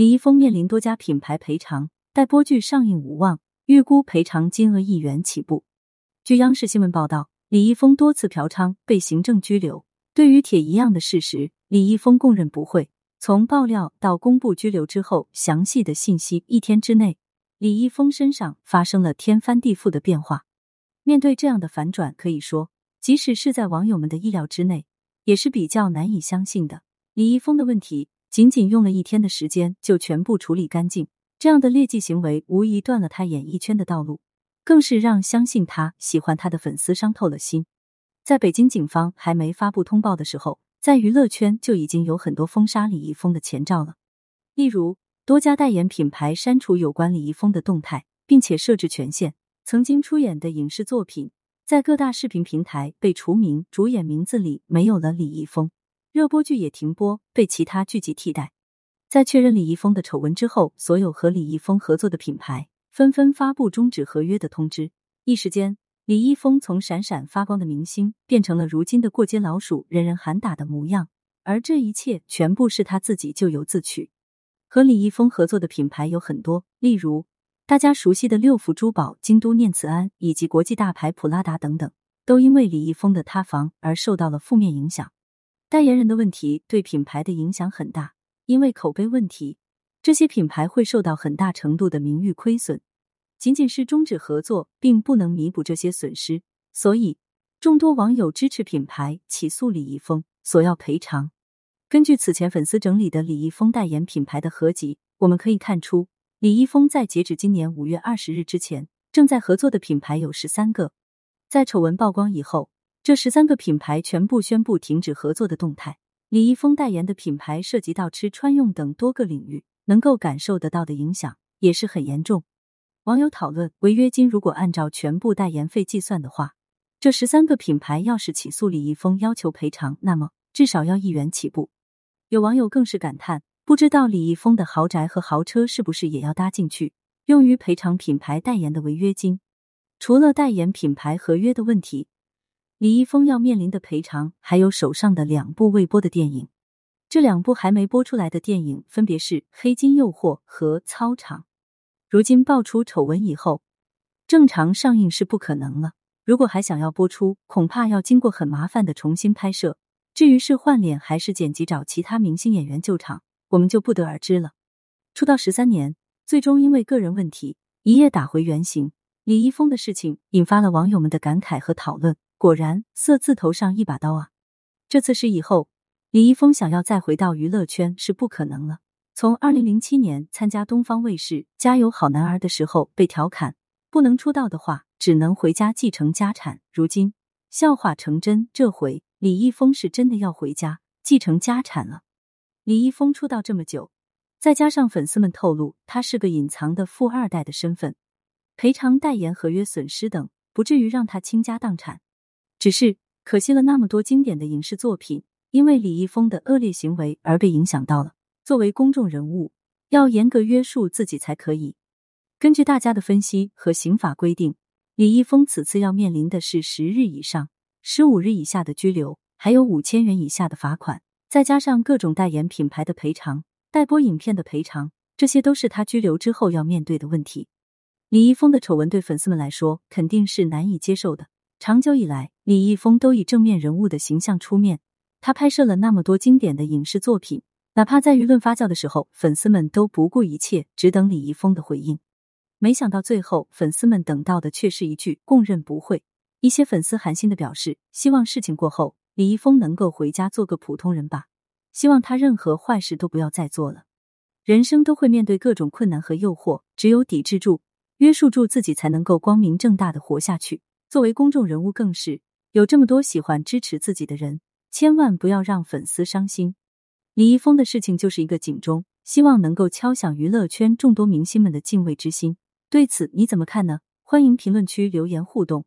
李易峰面临多家品牌赔偿，待播剧上映无望，预估赔偿金额亿元起步。据央视新闻报道，李易峰多次嫖娼被行政拘留。对于铁一样的事实，李易峰供认不讳。从爆料到公布拘留之后，详细的信息一天之内，李易峰身上发生了天翻地覆的变化。面对这样的反转，可以说，即使是在网友们的意料之内，也是比较难以相信的。李易峰的问题。仅仅用了一天的时间就全部处理干净，这样的劣迹行为无疑断了他演艺圈的道路，更是让相信他、喜欢他的粉丝伤透了心。在北京警方还没发布通报的时候，在娱乐圈就已经有很多封杀李易峰的前兆了。例如，多家代言品牌删除有关李易峰的动态，并且设置权限；曾经出演的影视作品在各大视频平台被除名，主演名字里没有了李易峰。热播剧也停播，被其他剧集替代。在确认李易峰的丑闻之后，所有和李易峰合作的品牌纷纷发布终止合约的通知。一时间，李易峰从闪闪发光的明星变成了如今的过街老鼠，人人喊打的模样。而这一切全部是他自己咎由自取。和李易峰合作的品牌有很多，例如大家熟悉的六福珠宝、京都念慈庵以及国际大牌普拉达等等，都因为李易峰的塌房而受到了负面影响。代言人的问题对品牌的影响很大，因为口碑问题，这些品牌会受到很大程度的名誉亏损。仅仅是终止合作，并不能弥补这些损失，所以众多网友支持品牌起诉李易峰，索要赔偿。根据此前粉丝整理的李易峰代言品牌的合集，我们可以看出，李易峰在截止今年五月二十日之前，正在合作的品牌有十三个。在丑闻曝光以后。这十三个品牌全部宣布停止合作的动态。李易峰代言的品牌涉及到吃穿用等多个领域，能够感受得到的影响也是很严重。网友讨论，违约金如果按照全部代言费计算的话，这十三个品牌要是起诉李易峰要求赔偿，那么至少要亿元起步。有网友更是感叹，不知道李易峰的豪宅和豪车是不是也要搭进去，用于赔偿品牌代言的违约金？除了代言品牌合约的问题。李易峰要面临的赔偿，还有手上的两部未播的电影。这两部还没播出来的电影，分别是《黑金诱惑》和《操场》。如今爆出丑闻以后，正常上映是不可能了。如果还想要播出，恐怕要经过很麻烦的重新拍摄。至于是换脸还是剪辑找其他明星演员救场，我们就不得而知了。出道十三年，最终因为个人问题一夜打回原形。李易峰的事情引发了网友们的感慨和讨论。果然，色字头上一把刀啊！这次事以后，李易峰想要再回到娱乐圈是不可能了。从二零零七年参加东方卫视《加油好男儿》的时候被调侃不能出道的话，只能回家继承家产。如今笑话成真，这回李易峰是真的要回家继承家产了。李易峰出道这么久，再加上粉丝们透露他是个隐藏的富二代的身份，赔偿代言合约损失等，不至于让他倾家荡产。只是可惜了那么多经典的影视作品，因为李易峰的恶劣行为而被影响到了。作为公众人物，要严格约束自己才可以。根据大家的分析和刑法规定，李易峰此次要面临的是十日以上十五日以下的拘留，还有五千元以下的罚款，再加上各种代言品牌的赔偿、代播影片的赔偿，这些都是他拘留之后要面对的问题。李易峰的丑闻对粉丝们来说肯定是难以接受的。长久以来，李易峰都以正面人物的形象出面。他拍摄了那么多经典的影视作品，哪怕在舆论发酵的时候，粉丝们都不顾一切，只等李易峰的回应。没想到最后，粉丝们等到的却是一句“供认不讳”。一些粉丝寒心的表示，希望事情过后，李易峰能够回家做个普通人吧，希望他任何坏事都不要再做了。人生都会面对各种困难和诱惑，只有抵制住、约束住自己，才能够光明正大的活下去。作为公众人物，更是有这么多喜欢支持自己的人，千万不要让粉丝伤心。李易峰的事情就是一个警钟，希望能够敲响娱乐圈众多明星们的敬畏之心。对此你怎么看呢？欢迎评论区留言互动。